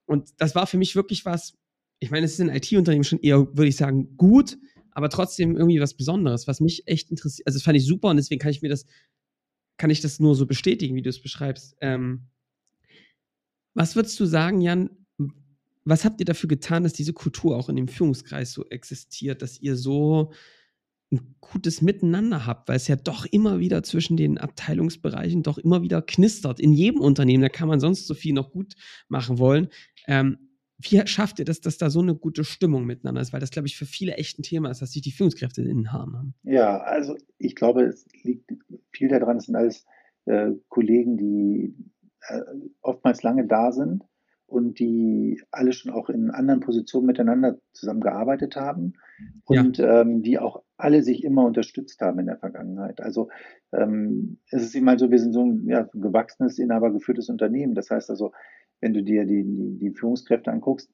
Und das war für mich wirklich was, ich meine, es ist ein IT-Unternehmen schon eher, würde ich sagen, gut, aber trotzdem irgendwie was Besonderes, was mich echt interessiert. Also das fand ich super und deswegen kann ich mir das, kann ich das nur so bestätigen, wie du es beschreibst. Ähm, was würdest du sagen, Jan? Was habt ihr dafür getan, dass diese Kultur auch in dem Führungskreis so existiert, dass ihr so ein gutes Miteinander habt, weil es ja doch immer wieder zwischen den Abteilungsbereichen doch immer wieder knistert. In jedem Unternehmen, da kann man sonst so viel noch gut machen wollen. Ähm, wie schafft ihr das, dass da so eine gute Stimmung miteinander ist? Weil das, glaube ich, für viele echt ein Thema ist, dass sich die Führungskräfte in den Haaren haben. Ja, also ich glaube, es liegt viel daran, es sind alles äh, Kollegen, die äh, oftmals lange da sind und die alle schon auch in anderen Positionen miteinander zusammengearbeitet haben und ja. ähm, die auch alle sich immer unterstützt haben in der Vergangenheit. Also ähm, es ist immer so, wir sind so ein ja, gewachsenes, inhabergeführtes Unternehmen. Das heißt also, wenn du dir die, die, die Führungskräfte anguckst,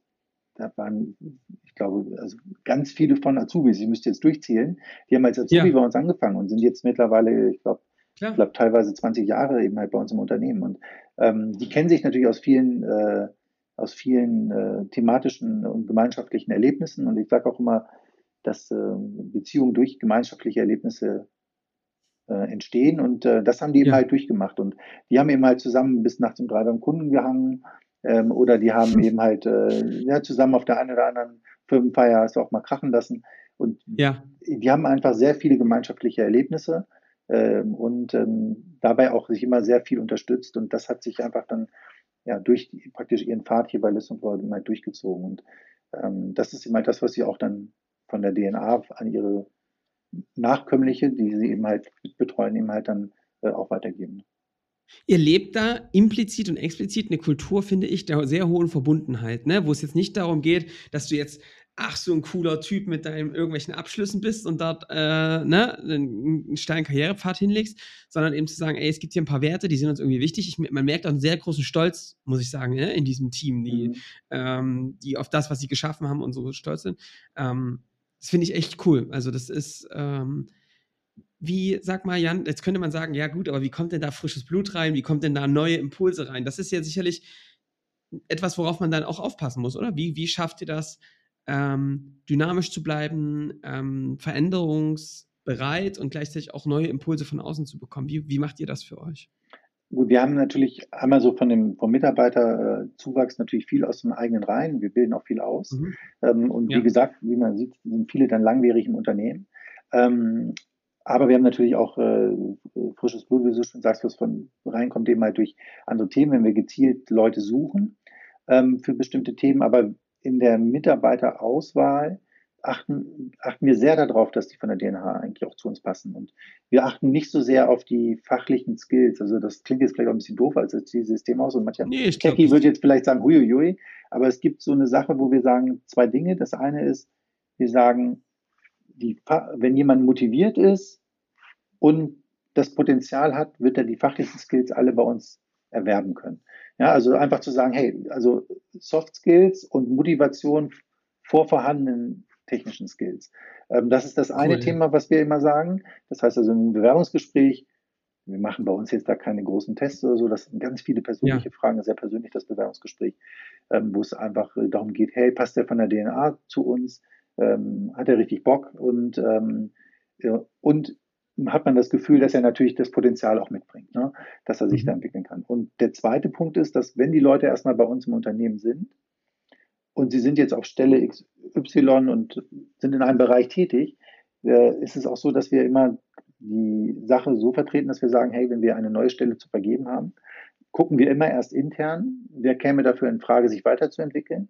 da waren, ich glaube, also ganz viele von Azubis, ich müsste jetzt durchzählen, die haben als Azubi ja. bei uns angefangen und sind jetzt mittlerweile, ich glaube, ich glaube, teilweise 20 Jahre eben halt bei uns im Unternehmen. Und ähm, die kennen sich natürlich aus vielen äh, aus vielen äh, thematischen und gemeinschaftlichen Erlebnissen. Und ich sage auch immer, dass äh, Beziehungen durch gemeinschaftliche Erlebnisse äh, entstehen. Und äh, das haben die eben ja. halt durchgemacht. Und die haben eben halt zusammen bis nachts um drei beim Kunden gehangen. Ähm, oder die haben eben halt äh, ja, zusammen auf der einen oder anderen Firmenfeier es auch mal krachen lassen. Und ja. die haben einfach sehr viele gemeinschaftliche Erlebnisse ähm, und ähm, dabei auch sich immer sehr viel unterstützt. Und das hat sich einfach dann ja, durch praktisch ihren Pfad hier bei List und World immer durchgezogen. Und ähm, das ist immer das, was sie auch dann von der DNA an ihre Nachkömmliche, die sie eben halt betreuen, eben halt dann äh, auch weitergeben. Ihr lebt da implizit und explizit eine Kultur, finde ich, der sehr hohen Verbundenheit, ne? wo es jetzt nicht darum geht, dass du jetzt ach, so ein cooler Typ mit deinen irgendwelchen Abschlüssen bist und dort äh, ne, einen steilen Karrierepfad hinlegst, sondern eben zu sagen, ey, es gibt hier ein paar Werte, die sind uns irgendwie wichtig. Ich, man merkt auch einen sehr großen Stolz, muss ich sagen, ne, in diesem Team, die, mhm. ähm, die auf das, was sie geschaffen haben und so stolz sind. Ähm, das finde ich echt cool. Also das ist, ähm, wie, sag mal, Jan, jetzt könnte man sagen, ja gut, aber wie kommt denn da frisches Blut rein? Wie kommt denn da neue Impulse rein? Das ist ja sicherlich etwas, worauf man dann auch aufpassen muss, oder? Wie, wie schafft ihr das, ähm, dynamisch zu bleiben, ähm, veränderungsbereit und gleichzeitig auch neue Impulse von außen zu bekommen. Wie, wie macht ihr das für euch? Gut, wir haben natürlich einmal so von dem vom Mitarbeiterzuwachs natürlich viel aus den eigenen Reihen. Wir bilden auch viel aus. Mhm. Ähm, und ja. wie gesagt, wie man sieht, sind viele dann langwierig im Unternehmen. Ähm, aber wir haben natürlich auch äh, frisches Blut, wie du schon sagst, was von reinkommt, eben halt durch andere Themen, wenn wir gezielt Leute suchen ähm, für bestimmte Themen. Aber in der Mitarbeiterauswahl achten, achten wir sehr darauf, dass die von der DNA eigentlich auch zu uns passen. Und wir achten nicht so sehr auf die fachlichen Skills. Also das klingt jetzt vielleicht auch ein bisschen doof als System aus und mancher nee, Techie wird jetzt vielleicht sagen, huiuiui, aber es gibt so eine Sache, wo wir sagen zwei Dinge. Das eine ist, wir sagen, die, wenn jemand motiviert ist und das Potenzial hat, wird er die fachlichen Skills alle bei uns erwerben können. Ja, also einfach zu sagen, hey, also Soft Skills und Motivation vor vorhandenen technischen Skills. Ähm, das ist das eine cool, Thema, was wir immer sagen. Das heißt also im Bewerbungsgespräch, wir machen bei uns jetzt da keine großen Tests oder so, das sind ganz viele persönliche ja. Fragen, sehr persönlich das Bewerbungsgespräch, ähm, wo es einfach äh, darum geht, hey, passt der von der DNA zu uns? Ähm, hat er richtig Bock? Und, ähm, und hat man das Gefühl, dass er natürlich das Potenzial auch mitbringt, ne? dass er sich mhm. da entwickeln kann. Und der zweite Punkt ist, dass wenn die Leute erstmal bei uns im Unternehmen sind und sie sind jetzt auf Stelle XY und sind in einem Bereich tätig, äh, ist es auch so, dass wir immer die Sache so vertreten, dass wir sagen, hey, wenn wir eine neue Stelle zu vergeben haben, gucken wir immer erst intern, wer käme dafür in Frage, sich weiterzuentwickeln.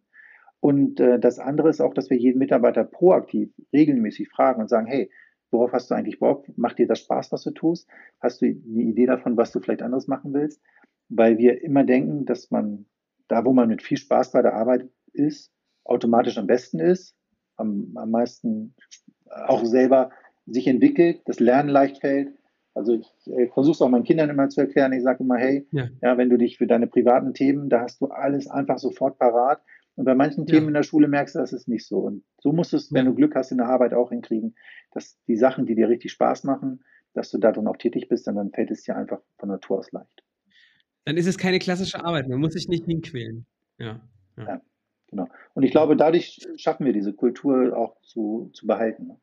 Und äh, das andere ist auch, dass wir jeden Mitarbeiter proaktiv regelmäßig fragen und sagen, hey, Worauf hast du eigentlich Bock? Macht dir das Spaß, was du tust? Hast du eine Idee davon, was du vielleicht anderes machen willst? Weil wir immer denken, dass man da, wo man mit viel Spaß bei der Arbeit ist, automatisch am besten ist, am, am meisten auch selber sich entwickelt, das Lernen leicht fällt. Also ich, ich versuche es auch meinen Kindern immer zu erklären. Ich sage immer, hey, ja. ja, wenn du dich für deine privaten Themen, da hast du alles einfach sofort parat. Und bei manchen Themen in der Schule merkst du, das ist nicht so. Und so musst du es, wenn du Glück hast, in der Arbeit auch hinkriegen, dass die Sachen, die dir richtig Spaß machen, dass du darin auch tätig bist, und dann fällt es dir einfach von Natur aus leicht. Dann ist es keine klassische Arbeit, man muss sich nicht hinquälen. Ja. Ja. ja. genau. Und ich glaube, dadurch schaffen wir diese Kultur auch zu, zu behalten. Ne?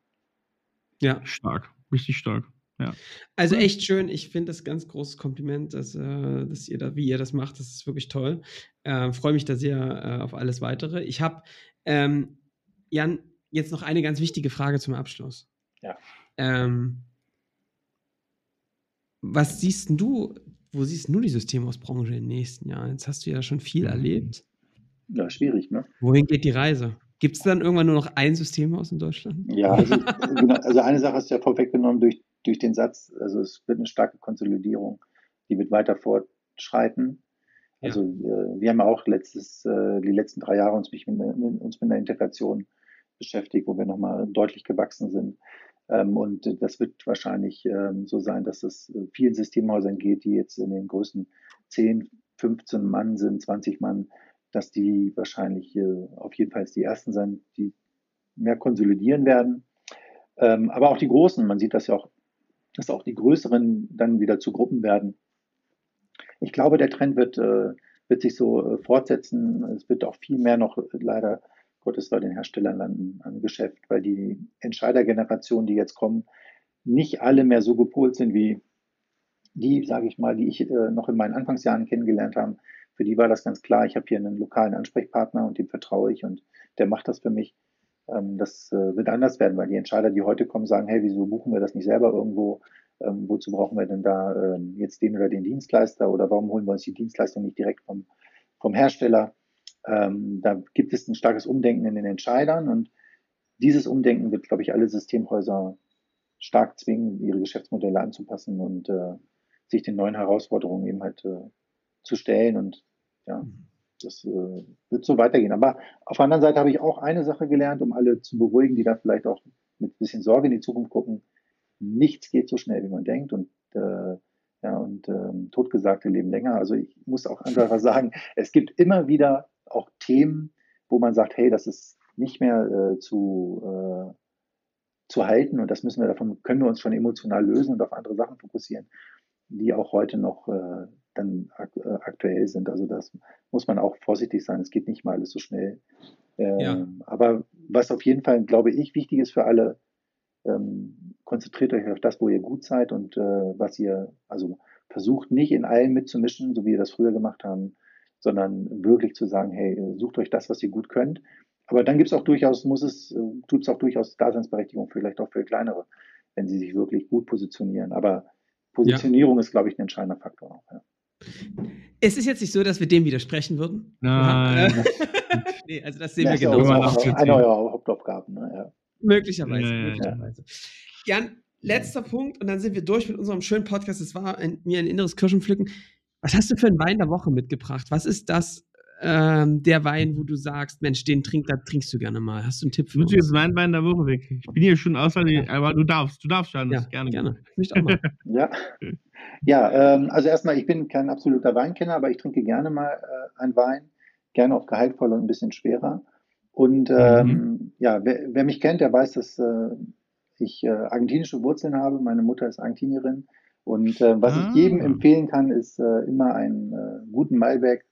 Ja. Stark, richtig stark. Ja. Also echt schön. Ich finde das ganz großes Kompliment, dass, äh, dass ihr da, wie ihr das macht. Das ist wirklich toll. Äh, Freue mich da sehr äh, auf alles weitere. Ich habe, ähm, Jan, jetzt noch eine ganz wichtige Frage zum Abschluss. Ja. Ähm, was siehst du, wo siehst du die Systemhausbranche in den nächsten Jahren? Jetzt hast du ja schon viel erlebt. Ja, schwierig, ne? Wohin geht die Reise? Gibt es dann irgendwann nur noch ein Systemhaus in Deutschland? Ja, also, genau, also eine Sache hast du ja vorweggenommen durch, durch den Satz, also es wird eine starke Konsolidierung, die wird weiter fortschreiten. Also ja. wir haben auch letztes, äh, die letzten drei Jahre uns mit, uns mit einer Integration beschäftigt, wo wir nochmal deutlich gewachsen sind. Ähm, und das wird wahrscheinlich ähm, so sein, dass es vielen Systemhäusern geht, die jetzt in den Größen 10, 15 Mann sind, 20 Mann, dass die wahrscheinlich äh, auf jeden Fall die ersten sein, die mehr konsolidieren werden. Ähm, aber auch die Großen, man sieht das ja auch, dass auch die Größeren dann wieder zu Gruppen werden. Ich glaube, der Trend wird, äh, wird sich so äh, fortsetzen. Es wird auch viel mehr noch leider Gottes bei den Herstellern landen an Geschäft, weil die Entscheidergenerationen, die jetzt kommen, nicht alle mehr so gepolt sind wie die, sage ich mal, die ich äh, noch in meinen Anfangsjahren kennengelernt habe. Für die war das ganz klar, ich habe hier einen lokalen Ansprechpartner und dem vertraue ich und der macht das für mich. Ähm, das äh, wird anders werden, weil die Entscheider, die heute kommen, sagen, hey, wieso buchen wir das nicht selber irgendwo? Ähm, wozu brauchen wir denn da ähm, jetzt den oder den Dienstleister oder warum holen wir uns die Dienstleistung nicht direkt vom, vom Hersteller? Ähm, da gibt es ein starkes Umdenken in den Entscheidern und dieses Umdenken wird, glaube ich, alle Systemhäuser stark zwingen, ihre Geschäftsmodelle anzupassen und äh, sich den neuen Herausforderungen eben halt äh, zu stellen. Und ja, mhm. das äh, wird so weitergehen. Aber auf der anderen Seite habe ich auch eine Sache gelernt, um alle zu beruhigen, die da vielleicht auch mit ein bisschen Sorge in die Zukunft gucken. Nichts geht so schnell, wie man denkt. Und äh, ja, und ähm, Totgesagte leben länger. Also ich muss auch einfach sagen, es gibt immer wieder auch Themen, wo man sagt, hey, das ist nicht mehr äh, zu, äh, zu halten und das müssen wir davon, können wir uns schon emotional lösen und auf andere Sachen fokussieren, die auch heute noch äh, dann ak äh, aktuell sind. Also das muss man auch vorsichtig sein. Es geht nicht mal alles so schnell. Ähm, ja. Aber was auf jeden Fall, glaube ich, wichtig ist für alle, ähm, konzentriert euch auf das, wo ihr gut seid und äh, was ihr, also versucht nicht in allen mitzumischen, so wie wir das früher gemacht haben, sondern wirklich zu sagen, hey, sucht euch das, was ihr gut könnt. Aber dann gibt es auch durchaus, muss es, äh, tut es auch durchaus Daseinsberechtigung, vielleicht auch für kleinere, wenn sie sich wirklich gut positionieren. Aber Positionierung ja. ist, glaube ich, ein entscheidender Faktor auch. Ja. Es ist jetzt nicht so, dass wir dem widersprechen würden. Nein. nee, also das sehen ja, wir genau. Eine, eine eurer Hauptaufgaben. Ne? Ja. Möglicherweise. Möglicherweise. Jan, letzter Punkt und dann sind wir durch mit unserem schönen Podcast. Es war ein, mir ein inneres Kirschenpflücken. Was hast du für einen Wein der Woche mitgebracht? Was ist das, ähm, der Wein, wo du sagst, Mensch, den trink, da trinkst du gerne mal? Hast du einen Tipp für uns? Du jetzt meinen Wein der Woche weg. Ich bin hier schon außer, aber du darfst, du darfst schon. Ja, gerne. gerne. Ich auch mal. ja, ja ähm, also erstmal, ich bin kein absoluter Weinkenner, aber ich trinke gerne mal äh, einen Wein. Gerne auch gehaltvoller und ein bisschen schwerer. Und ähm, mhm. ja, wer, wer, mich kennt, der weiß, dass äh, ich äh, argentinische Wurzeln habe. Meine Mutter ist Argentinierin. Und äh, was ah. ich jedem ah. empfehlen kann, ist äh, immer einen äh, guten Malbec,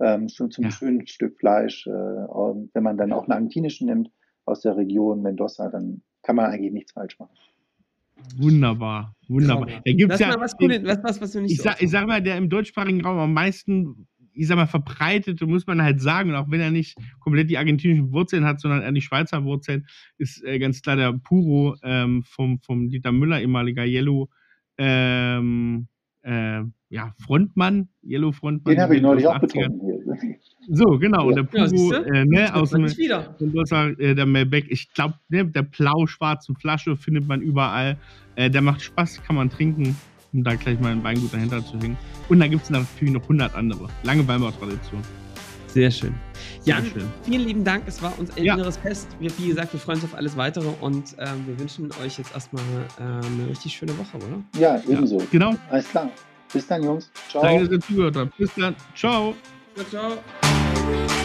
ähm, schon zum ja. schönen Stück Fleisch. Äh, wenn man dann auch einen argentinischen nimmt aus der Region Mendoza, dann kann man eigentlich nichts falsch machen. Wunderbar, wunderbar. Da gibt's ja, was, den, was, was, was ich, so sag, ich sag mal, der im deutschsprachigen Raum am meisten, ich sag mal, verbreitete, muss man halt sagen, auch wenn er nicht komplett die argentinischen Wurzeln hat, sondern eher die Schweizer Wurzeln, ist äh, ganz klar der Puro ähm, vom, vom Dieter Müller, ehemaliger Yellow ähm, äh, ja, Frontmann, Yellow Frontmann. Den habe ich neulich auch getrunken. So, genau. Ja. Und der Puro, ja, äh, ne, aus dem, war, äh, der Malbec, ich glaube, ne, der blau-schwarzen Flasche findet man überall. Äh, der macht Spaß, kann man trinken, um da gleich mal ein Weingut dahinter zu hängen. Und da gibt es natürlich noch 100 andere. Lange Weinbautradition. Sehr schön. Jan, schön. vielen lieben Dank. Es war uns ein ja. inneres Fest. Wir, wie gesagt, wir freuen uns auf alles weitere und ähm, wir wünschen euch jetzt erstmal äh, eine richtig schöne Woche, oder? Ja, ebenso. Ja, genau. Alles klar. Bis dann, Jungs. Ciao. Danke, dass ihr zugehört habt. Bis dann. Ciao. ciao. ciao.